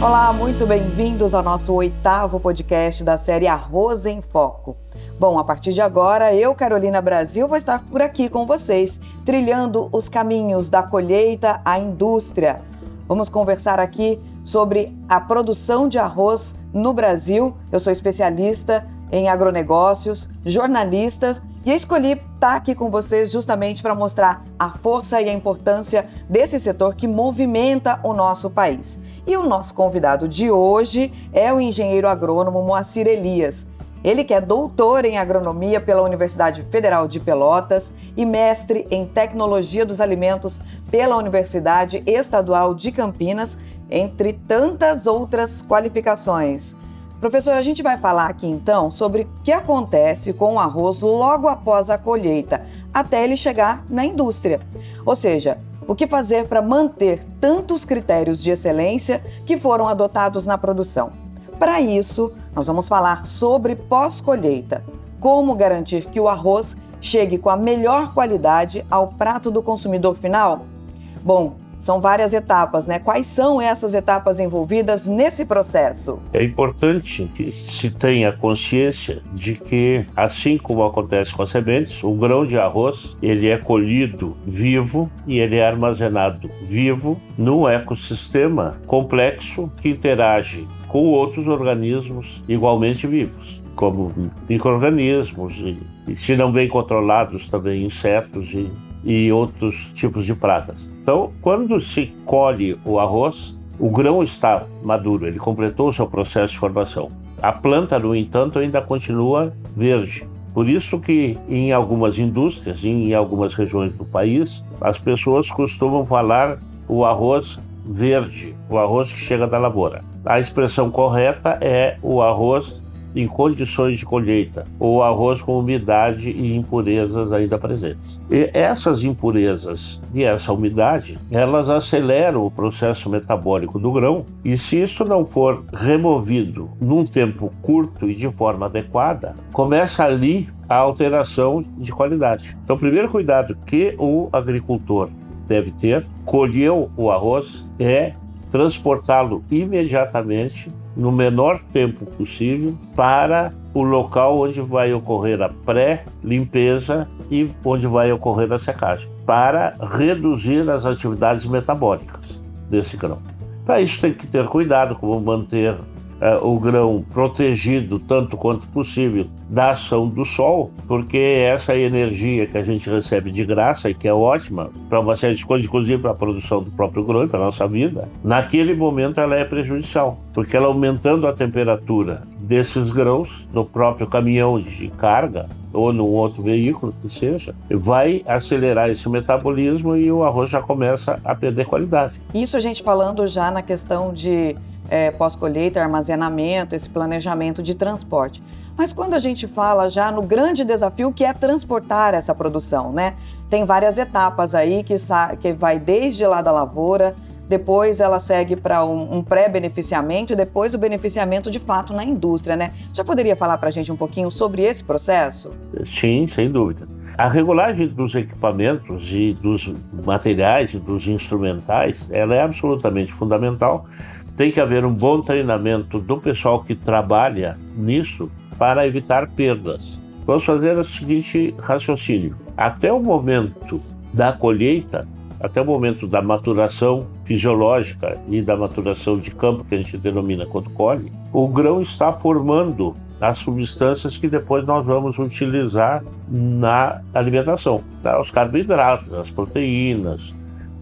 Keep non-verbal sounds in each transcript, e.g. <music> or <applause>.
Olá, muito bem-vindos ao nosso oitavo podcast da série Arroz em Foco. Bom, a partir de agora, eu, Carolina Brasil, vou estar por aqui com vocês, trilhando os caminhos da colheita à indústria. Vamos conversar aqui sobre a produção de arroz no Brasil. Eu sou especialista em agronegócios, jornalista e escolhi estar aqui com vocês justamente para mostrar a força e a importância desse setor que movimenta o nosso país. E o nosso convidado de hoje é o engenheiro agrônomo Moacir Elias. Ele que é doutor em agronomia pela Universidade Federal de Pelotas e mestre em tecnologia dos alimentos pela Universidade Estadual de Campinas, entre tantas outras qualificações. Professor, a gente vai falar aqui então sobre o que acontece com o arroz logo após a colheita, até ele chegar na indústria. Ou seja, o que fazer para manter tantos critérios de excelência que foram adotados na produção. Para isso, nós vamos falar sobre pós-colheita. Como garantir que o arroz chegue com a melhor qualidade ao prato do consumidor final? Bom, são várias etapas, né? Quais são essas etapas envolvidas nesse processo? É importante que se tenha consciência de que, assim como acontece com as sementes, o grão de arroz ele é colhido vivo e ele é armazenado vivo num ecossistema complexo que interage com outros organismos igualmente vivos, como micro-organismos e, se não bem controlados, também insetos e e outros tipos de pragas. Então, quando se colhe o arroz, o grão está maduro, ele completou o seu processo de formação. A planta, no entanto, ainda continua verde. Por isso que em algumas indústrias, em algumas regiões do país, as pessoas costumam falar o arroz verde, o arroz que chega da lavoura. A expressão correta é o arroz em condições de colheita, ou arroz com umidade e impurezas ainda presentes. E essas impurezas e essa umidade, elas aceleram o processo metabólico do grão, e se isso não for removido num tempo curto e de forma adequada, começa ali a alteração de qualidade. Então, o primeiro cuidado que o agricultor deve ter, colheu o arroz, é transportá-lo imediatamente no menor tempo possível para o local onde vai ocorrer a pré-limpeza e onde vai ocorrer a secagem, para reduzir as atividades metabólicas desse grão. Para isso tem que ter cuidado como manter uh, o grão protegido tanto quanto possível da ação do sol, porque essa energia que a gente recebe de graça e que é ótima para uma série de coisas, inclusive para a produção do próprio grão e para a nossa vida, naquele momento ela é prejudicial, porque ela aumentando a temperatura desses grãos no próprio caminhão de carga ou num outro veículo que seja, vai acelerar esse metabolismo e o arroz já começa a perder qualidade. Isso a gente falando já na questão de é, pós-colheita, armazenamento, esse planejamento de transporte. Mas quando a gente fala já no grande desafio que é transportar essa produção, né? Tem várias etapas aí que, que vai desde lá da lavoura, depois ela segue para um, um pré-beneficiamento e depois o beneficiamento de fato na indústria, né? Já poderia falar para a gente um pouquinho sobre esse processo? Sim, sem dúvida. A regulagem dos equipamentos e dos materiais e dos instrumentais, ela é absolutamente fundamental tem que haver um bom treinamento do pessoal que trabalha nisso para evitar perdas. Vamos fazer o seguinte raciocínio: até o momento da colheita, até o momento da maturação fisiológica e da maturação de campo, que a gente denomina quando colhe, o grão está formando as substâncias que depois nós vamos utilizar na alimentação. Tá? Os carboidratos, as proteínas,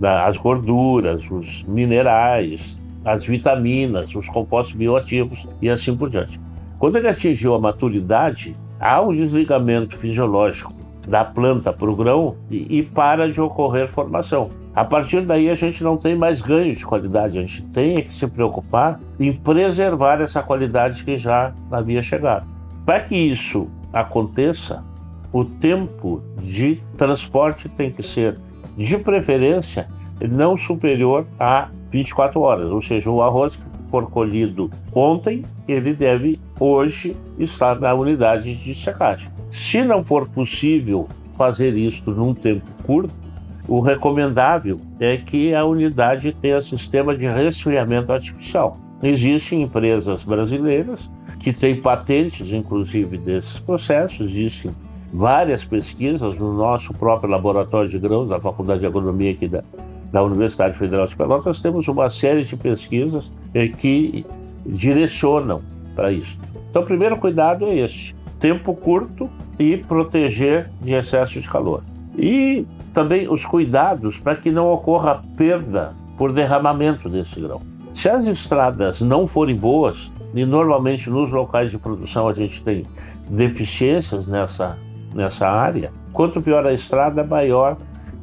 as gorduras, os minerais, as vitaminas, os compostos bioativos e assim por diante. Quando ele atingiu a maturidade, há um desligamento fisiológico da planta para o grão e, e para de ocorrer formação. A partir daí a gente não tem mais ganho de qualidade, a gente tem que se preocupar em preservar essa qualidade que já havia chegado. Para que isso aconteça, o tempo de transporte tem que ser, de preferência, não superior a 24 horas, ou seja, o arroz for colhido ontem, ele deve hoje estar na unidade de secagem. Se não for possível fazer isso num tempo curto, o recomendável é que a unidade tenha sistema de resfriamento artificial. Existem empresas brasileiras que têm patentes, inclusive, desses processos, existem várias pesquisas no nosso próprio laboratório de grãos, da Faculdade de Agronomia aqui da, da Universidade Federal de Pelotas, temos uma série de pesquisas eh, que direcionam para isso. Então, o primeiro cuidado é este: tempo curto e proteger de excesso de calor. E também os cuidados para que não ocorra perda por derramamento desse grão. Se as estradas não forem boas, e normalmente nos locais de produção a gente tem deficiências nessa, nessa área, quanto pior a estrada, maior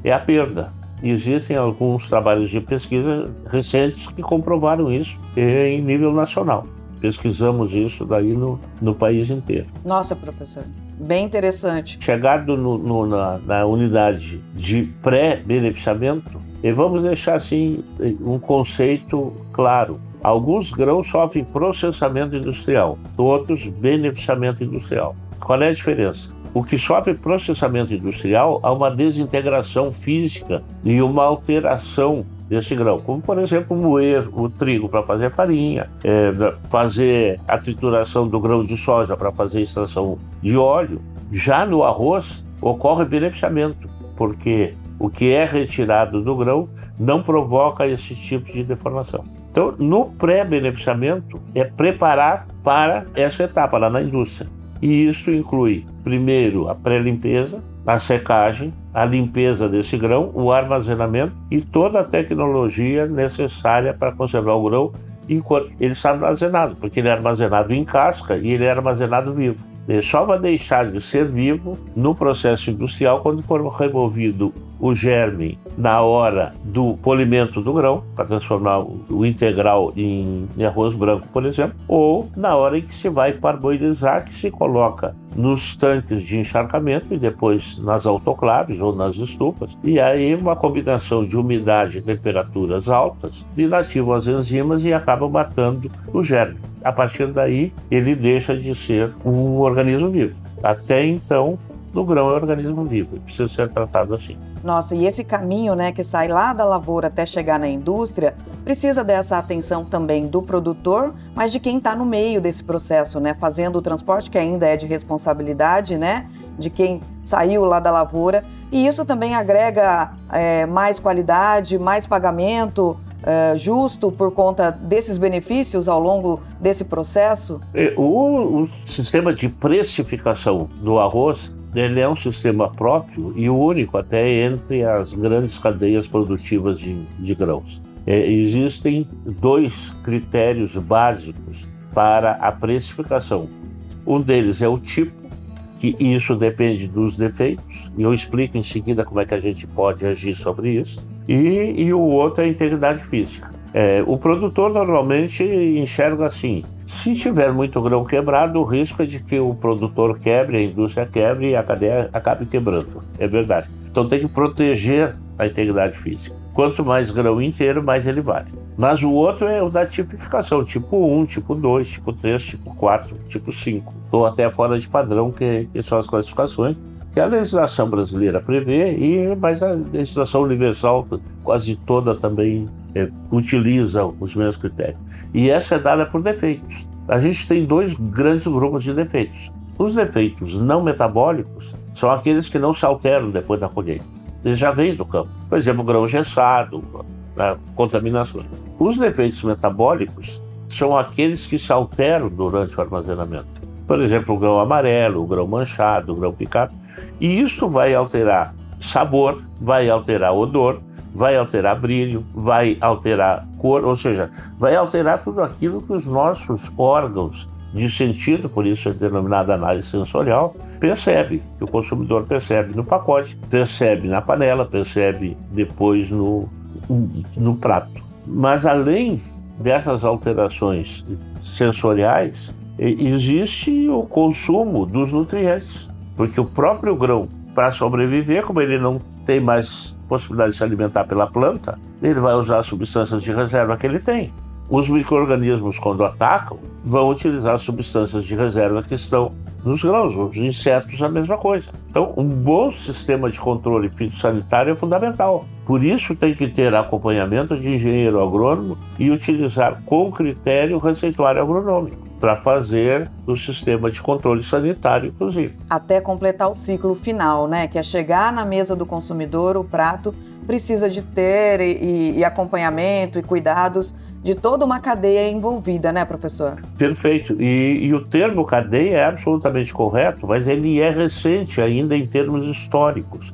é a perda. Existem alguns trabalhos de pesquisa recentes que comprovaram isso em nível nacional. Pesquisamos isso daí no, no país inteiro. Nossa, professor, bem interessante. Chegado no, no, na, na unidade de pré-beneficiamento, e vamos deixar assim um conceito claro. Alguns grãos sofrem processamento industrial, outros beneficiamento industrial. Qual é a diferença? O que sofre processamento industrial há uma desintegração física e uma alteração desse grão, como por exemplo moer o trigo para fazer farinha, é, fazer a trituração do grão de soja para fazer extração de óleo. Já no arroz ocorre beneficiamento, porque o que é retirado do grão não provoca esse tipo de deformação. Então, no pré-beneficiamento é preparar para essa etapa lá na indústria. E isso inclui, primeiro, a pré-limpeza, a secagem, a limpeza desse grão, o armazenamento e toda a tecnologia necessária para conservar o grão enquanto ele está armazenado, porque ele é armazenado em casca e ele é armazenado vivo. Ele só vai deixar de ser vivo no processo industrial quando for removido o germe na hora do polimento do grão, para transformar o integral em, arroz branco, por exemplo, ou na hora em que se vai parboilizar, que se coloca nos tanques de encharcamento e depois nas autoclaves ou nas estufas. E aí uma combinação de umidade e temperaturas altas inativam as enzimas e acabam matando o germe. A partir daí, ele deixa de ser um organismo vivo. Até então, no grão é um organismo vivo, precisa ser tratado assim. Nossa, e esse caminho, né, que sai lá da lavoura até chegar na indústria, precisa dessa atenção também do produtor, mas de quem está no meio desse processo, né, fazendo o transporte, que ainda é de responsabilidade, né, de quem saiu lá da lavoura. E isso também agrega é, mais qualidade, mais pagamento, é, justo por conta desses benefícios ao longo desse processo? É, o, o, sistema de precificação do arroz ele é um sistema próprio e único até entre as grandes cadeias produtivas de, de grãos. É, existem dois critérios básicos para a precificação. Um deles é o tipo, que isso depende dos defeitos, e eu explico em seguida como é que a gente pode agir sobre isso. E, e o outro é a integridade física. É, o produtor normalmente enxerga assim: se tiver muito grão quebrado, o risco é de que o produtor quebre, a indústria quebre e a cadeia acabe quebrando. É verdade. Então tem que proteger a integridade física. Quanto mais grão inteiro, mais ele vale. Mas o outro é o da tipificação, tipo 1, tipo 2, tipo 3, tipo 4, tipo 5, ou até fora de padrão, que, que são as classificações que a legislação brasileira prevê, e, mas a legislação universal quase toda também é, utiliza os mesmos critérios. E essa é dada por defeitos. A gente tem dois grandes grupos de defeitos. Os defeitos não metabólicos são aqueles que não se alteram depois da colheita. Eles já vêm do campo. Por exemplo, grão gessado, né, contaminações. Os defeitos metabólicos são aqueles que se alteram durante o armazenamento. Por exemplo, o grão amarelo, o grão manchado, o grão picado. E isso vai alterar sabor, vai alterar odor, vai alterar brilho, vai alterar cor, ou seja, vai alterar tudo aquilo que os nossos órgãos de sentido, por isso é denominada análise sensorial, percebe, que o consumidor percebe no pacote, percebe na panela, percebe depois no, no prato. Mas além dessas alterações sensoriais, existe o consumo dos nutrientes, porque o próprio grão, para sobreviver, como ele não tem mais possibilidade de se alimentar pela planta, ele vai usar as substâncias de reserva que ele tem. Os micro-organismos, quando atacam, vão utilizar as substâncias de reserva que estão nos grãos. Os insetos, a mesma coisa. Então, um bom sistema de controle fitossanitário é fundamental. Por isso, tem que ter acompanhamento de engenheiro agrônomo e utilizar com critério o receituário agronômico para fazer o sistema de controle sanitário, inclusive. Até completar o ciclo final, né? Que é chegar na mesa do consumidor, o prato precisa de ter e, e acompanhamento e cuidados de toda uma cadeia envolvida, né, professor? Perfeito. E, e, o termo cadeia é absolutamente correto, mas ele é recente ainda em termos históricos.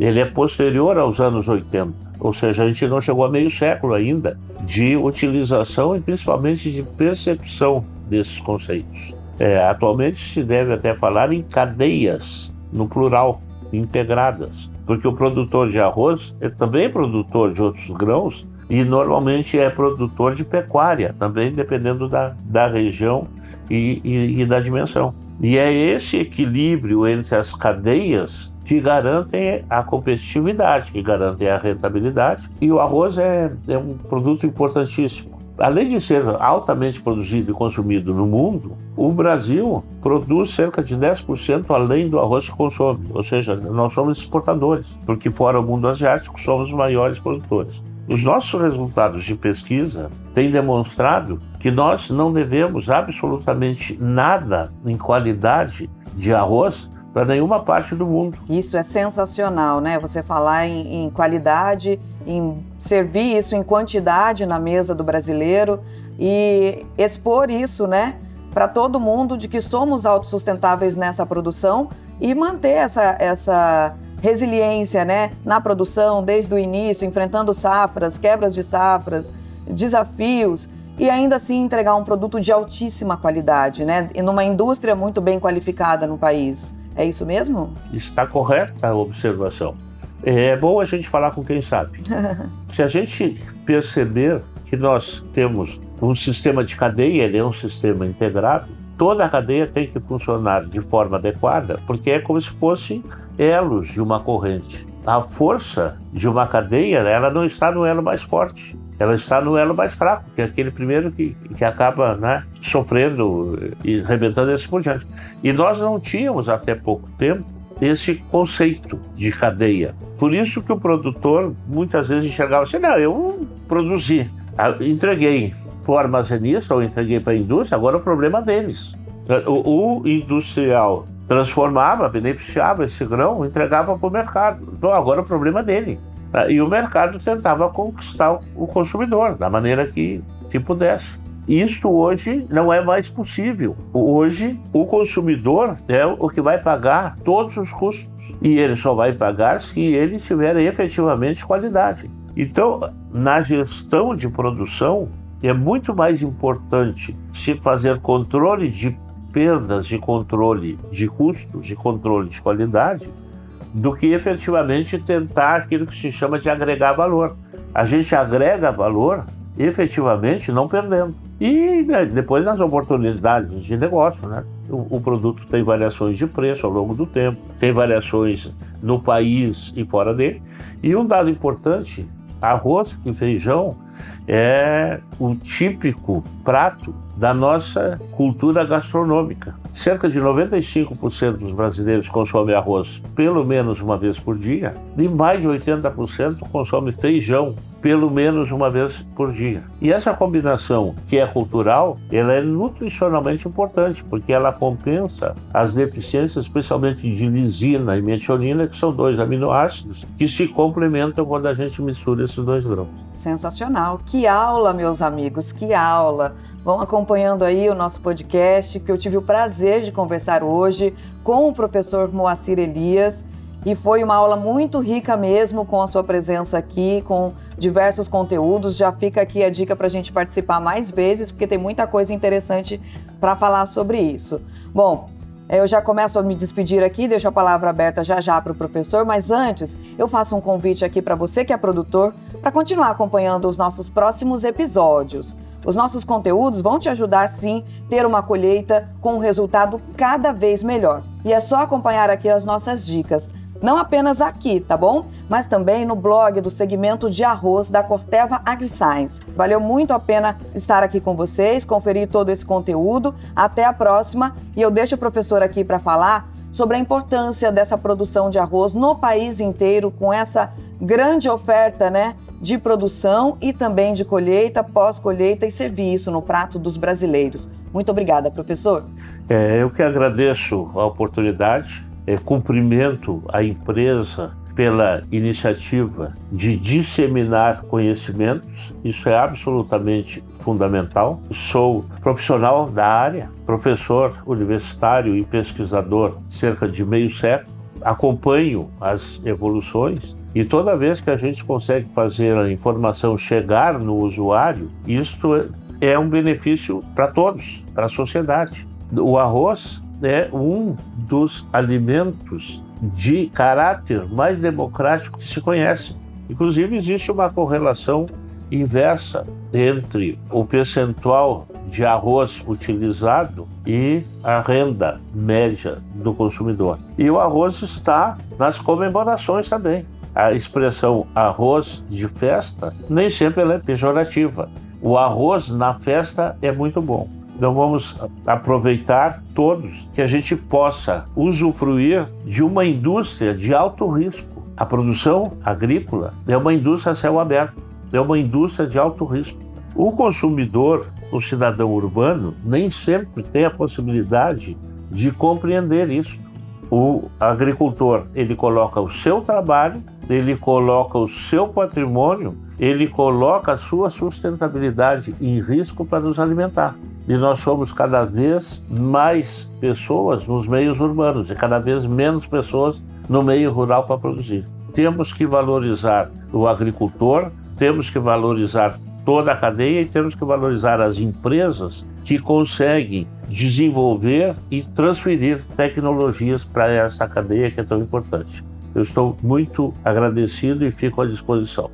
Ele é posterior aos anos 80, ou seja, a gente não chegou a meio século ainda de utilização e principalmente de percepção desses conceitos. É, atualmente se deve até falar em cadeias, no plural, integradas, porque o produtor de arroz ele também é produtor de outros grãos e normalmente é produtor de pecuária, também dependendo da, da região e, e, e da dimensão. E é esse equilíbrio entre as cadeias que garantem a competitividade, que garantem a rentabilidade. E o arroz é, é um produto importantíssimo além de ser altamente produzido e consumido no mundo, o Brasil produz cerca de 10% além do arroz que consome. Ou seja, nós somos exportadores, porque fora o mundo asiático somos os maiores produtores. Os nossos resultados de pesquisa têm demonstrado que nós não devemos absolutamente nada em qualidade de arroz para nenhuma parte do mundo. Isso é sensacional, né? Você falar em, em qualidade em servir isso em quantidade na mesa do brasileiro e expor isso, né, para todo mundo de que somos autossustentáveis nessa produção e manter essa, essa resiliência, né, na produção desde o início, enfrentando safras, quebras de safras, desafios e ainda assim entregar um produto de altíssima qualidade, né, numa indústria muito bem qualificada no país. É isso mesmo? Está correta a observação. É bom a gente falar com quem sabe. <laughs> Se a gente perceber que nós temos um sistema de cadeia, ele é um sistema integrado, toda a cadeia tem que funcionar de forma adequada, porque é como se fossem elos de uma corrente. A força de uma cadeia, ela não está no elo mais forte, ela está no elo mais fraco, que é aquele primeiro que, que acaba né, sofrendo e rebentando esse por diante. E nós não tínhamos até pouco tempo esse conceito de cadeia. Por isso que o produtor muitas vezes enxergava assim, não, eu produzi, entreguei para o armazenista ou entreguei para a indústria, agora é o problema deles. O, o industrial transformava, beneficiava esse grão, entregava para o mercado. Então agora é o problema dele. E o mercado tentava conquistar o consumidor da maneira que, que pudesse. Isso hoje não é mais possível. Hoje, o consumidor é o que vai pagar todos os custos. E ele só vai pagar se ele tiver efetivamente qualidade. Então, na gestão de produção, é muito mais importante se fazer controle de perdas, de controle de custos, de controle de qualidade, do que efetivamente tentar aquilo que se chama de agregar valor. A gente agrega valor efetivamente não perdendo. E né, depois nas oportunidades de negócio, né? O, o, produto tem variações de preço ao longo do tempo, tem variações no país e fora dele. E um dado importante: arroz e feijão é o típico prato da nossa cultura gastronômica. Cerca de 95% dos brasileiros consomem arroz pelo menos uma vez por dia e mais de 80% consomem feijão pelo menos uma vez por dia. E essa combinação, que é cultural, ela é nutricionalmente importante, porque ela compensa as deficiências, especialmente de lisina e metionina, que são dois aminoácidos que se complementam quando a gente mistura esses dois grãos. Sensacional. Que aula, meus amigos, que aula. Vão acompanhando aí o nosso podcast, que eu tive o prazer de conversar hoje com o professor Moacir Elias. E foi uma aula muito rica mesmo com a sua presença aqui, com diversos conteúdos. Já fica aqui a dica para a gente participar mais vezes, porque tem muita coisa interessante para falar sobre isso. Bom, eu já começo a me despedir aqui, deixo a palavra aberta já já para o professor, mas antes eu faço um convite aqui para você que é produtor para continuar acompanhando os nossos próximos episódios. Os nossos conteúdos vão te ajudar sim ter uma colheita com um resultado cada vez melhor. E é só acompanhar aqui as nossas dicas. Não apenas aqui, tá bom? Mas também no blog do segmento de arroz da Corteva AgriScience. Valeu muito a pena estar aqui com vocês, conferir todo esse conteúdo. Até a próxima e eu deixo o professor aqui para falar sobre a importância dessa produção de arroz no país inteiro, com essa grande oferta, né? De produção e também de colheita, pós-colheita e serviço no prato dos brasileiros. Muito obrigada, professor. É, eu que agradeço a oportunidade, é, cumprimento a empresa pela iniciativa de disseminar conhecimentos, isso é absolutamente fundamental. Sou profissional da área, professor universitário e pesquisador cerca de meio século, acompanho as evoluções e toda vez que a gente consegue fazer a informação chegar no usuário, isto é um benefício para todos, para a sociedade. O arroz é um dos alimentos de caráter mais democrático que se conhece. Inclusive, existe uma correlação inversa entre o percentual de arroz utilizado e a renda média do consumidor. E o arroz está nas comemorações também. A expressão arroz de festa nem sempre é pejorativa. O arroz na festa é muito bom. Então vamos aproveitar todos que a gente possa usufruir de uma indústria de alto risco. A produção agrícola é uma indústria a céu aberto, é uma indústria de alto risco. O consumidor, o cidadão urbano, nem sempre tem a possibilidade de compreender isso. O agricultor, ele coloca o seu trabalho, ele coloca o seu patrimônio, ele coloca a sua sustentabilidade em risco para nos alimentar e nós somos cada vez mais pessoas nos meios urbanos e cada vez menos pessoas no meio rural para produzir. Temos que valorizar o agricultor, temos que valorizar toda a cadeia e temos que valorizar as empresas que conseguem desenvolver e transferir tecnologias para essa cadeia que é tão importante. Eu estou muito agradecido e fico à disposição.